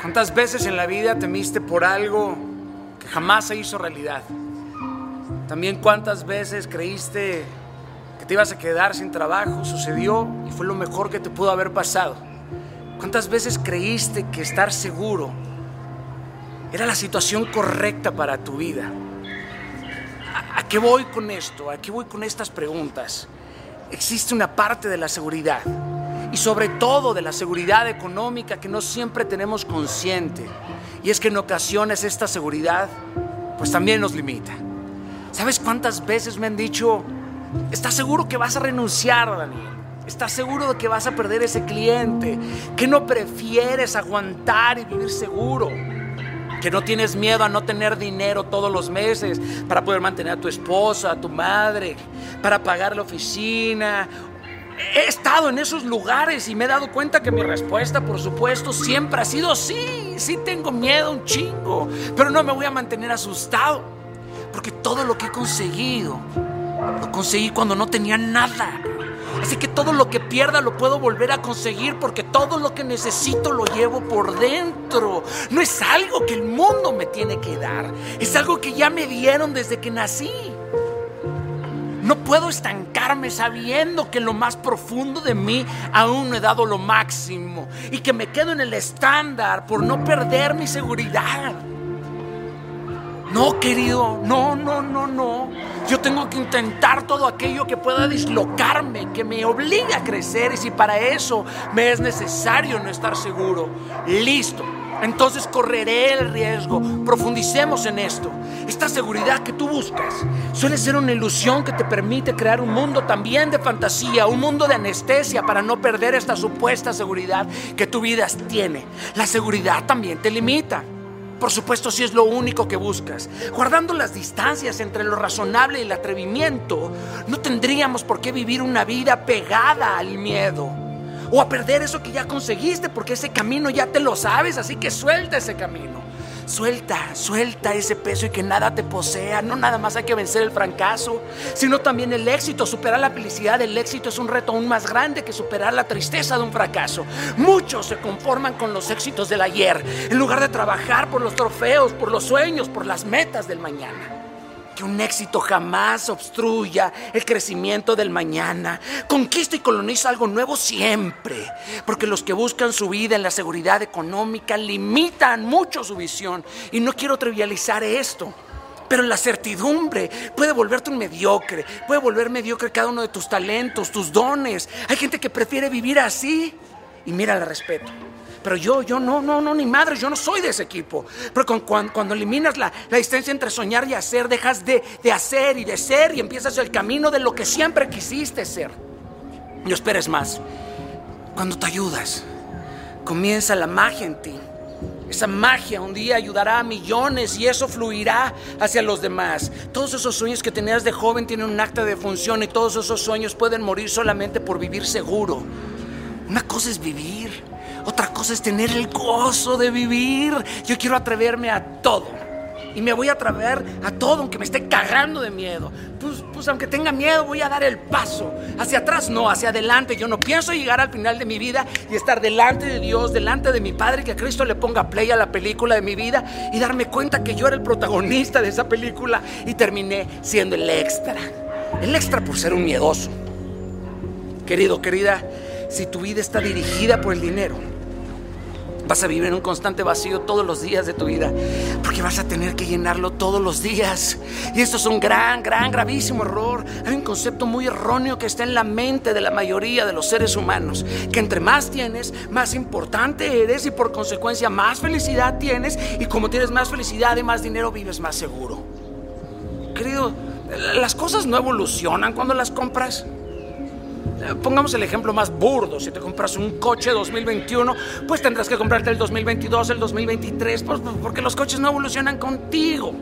¿Cuántas veces en la vida temiste por algo que jamás se hizo realidad? También cuántas veces creíste que te ibas a quedar sin trabajo, sucedió y fue lo mejor que te pudo haber pasado. ¿Cuántas veces creíste que estar seguro era la situación correcta para tu vida? ¿A, qué voy con esto? ¿A qué voy con estas preguntas? Existe una parte de la seguridad y sobre todo de la seguridad económica que no siempre tenemos consciente. Y es que en ocasiones esta seguridad pues también nos limita. ¿Sabes cuántas veces me han dicho, estás seguro que vas a renunciar, Daniel? ¿Estás seguro de que vas a perder ese cliente? ¿Que no prefieres aguantar y vivir seguro? que no tienes miedo a no tener dinero todos los meses para poder mantener a tu esposa, a tu madre, para pagar la oficina he estado en esos lugares y me he dado cuenta que mi respuesta, por supuesto, siempre ha sido sí, sí tengo miedo un chingo, pero no me voy a mantener asustado, porque todo lo que he conseguido, lo conseguí cuando no tenía nada. Así que todo lo que pierda lo puedo volver a conseguir porque todo lo que necesito lo llevo por dentro. No es algo que el mundo me tiene que dar, es algo que ya me dieron desde que nací. No puedo estancarme sabiendo que lo más profundo de mí aún no he dado lo máximo y que me quedo en el estándar por no perder mi seguridad. No, querido, no, no, no, no. Yo tengo que intentar todo aquello que pueda dislocarme, que me obligue a crecer y si para eso me es necesario no estar seguro, listo entonces correré el riesgo. Profundicemos en esto. Esta seguridad que tú buscas suele ser una ilusión que te permite crear un mundo también de fantasía, un mundo de anestesia para no perder esta supuesta seguridad que tu vida tiene. La seguridad también te limita. Por supuesto, si es lo único que buscas. Guardando las distancias entre lo razonable y el atrevimiento, no tendríamos por qué vivir una vida pegada al miedo o a perder eso que ya conseguiste, porque ese camino ya te lo sabes, así que suelta ese camino. Suelta, suelta ese peso y que nada te posea. No nada más hay que vencer el fracaso, sino también el éxito. Superar la felicidad del éxito es un reto aún más grande que superar la tristeza de un fracaso. Muchos se conforman con los éxitos del ayer, en lugar de trabajar por los trofeos, por los sueños, por las metas del mañana que un éxito jamás obstruya el crecimiento del mañana. Conquista y coloniza algo nuevo siempre, porque los que buscan su vida en la seguridad económica limitan mucho su visión. Y no quiero trivializar esto. Pero la certidumbre puede volverte un mediocre, puede volver mediocre cada uno de tus talentos, tus dones. Hay gente que prefiere vivir así. Y mira, la respeto. Pero yo, yo no, no, no, ni madre, yo no soy de ese equipo. Pero cuando, eliminas la, distancia entre soñar y hacer, dejas de, de hacer y de ser y empiezas el camino de lo que siempre quisiste ser. No esperes más. Cuando te ayudas, comienza la magia en ti. Esa magia un día ayudará a millones y eso fluirá hacia los demás. Todos esos sueños que tenías de joven tienen un acta de función y todos esos sueños pueden morir solamente por vivir seguro. Una cosa es vivir es tener el gozo de vivir. Yo quiero atreverme a todo. Y me voy a atrever a todo, aunque me esté cagando de miedo. Pues, pues aunque tenga miedo, voy a dar el paso. Hacia atrás no, hacia adelante. Yo no pienso llegar al final de mi vida y estar delante de Dios, delante de mi Padre, que Cristo le ponga play a la película de mi vida y darme cuenta que yo era el protagonista de esa película y terminé siendo el extra. El extra por ser un miedoso. Querido, querida, si tu vida está dirigida por el dinero, Vas a vivir en un constante vacío todos los días de tu vida, porque vas a tener que llenarlo todos los días. Y esto es un gran, gran, gravísimo error. Hay un concepto muy erróneo que está en la mente de la mayoría de los seres humanos, que entre más tienes, más importante eres y por consecuencia más felicidad tienes y como tienes más felicidad y más dinero vives más seguro. Querido, las cosas no evolucionan cuando las compras. Pongamos el ejemplo más burdo. Si te compras un coche 2021, pues tendrás que comprarte el 2022, el 2023, pues, porque los coches no evolucionan contigo.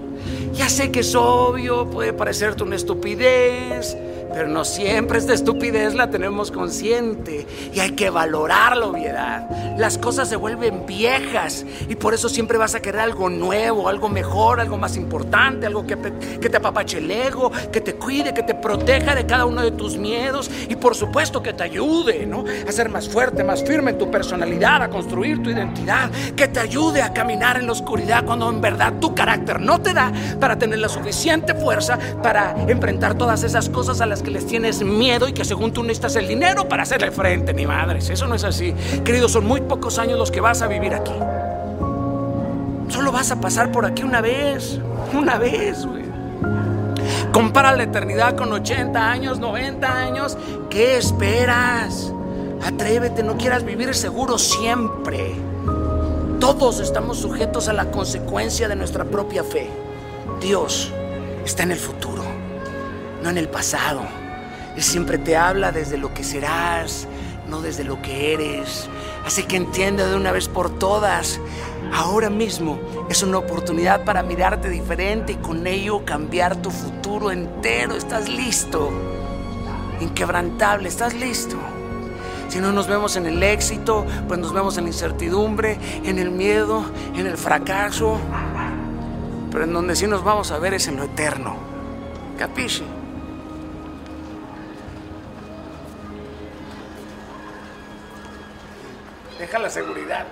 Ya sé que es obvio, puede parecerte una estupidez, Pero no siempre esta estupidez la tenemos consciente y hay que valorarlo, obviedad. Las cosas se vuelven viejas y por eso siempre vas a querer algo nuevo, algo mejor, algo más importante, algo que, que te apapache el ego, que te cuide, que te proteja de cada uno de tus miedos y por supuesto que te ayude, ¿no? A ser más fuerte, más firme en tu personalidad, a construir tu identidad, que te ayude a caminar en la oscuridad cuando en verdad tu carácter no te da para tener la suficiente fuerza para enfrentar todas esas cosas a las que les tienes miedo y que según tú necesitas el dinero para hacerle frente, ni madres. Eso no es así. Queridos, son muy pocos años los que vas a vivir aquí. Solo vas a pasar por aquí una vez. Una vez, güey. Compara la eternidad con 80 años, 90 años. ¿Qué esperas? Atrévete, no quieras vivir seguro siempre. Todos estamos sujetos a la consecuencia de nuestra propia fe. Dios está en el futuro no en el pasado. Él siempre te habla desde lo que serás, no desde lo que eres. Así que entiende de una vez por todas, ahora mismo es una oportunidad para mirarte diferente y con ello cambiar tu futuro entero. ¿Estás listo? Inquebrantable, ¿estás listo? Si no nos vemos en el éxito, pues nos vemos en la incertidumbre, en el miedo, en el fracaso. Pero en donde sí nos vamos a ver es en lo eterno. Capisci? Deja la seguridad,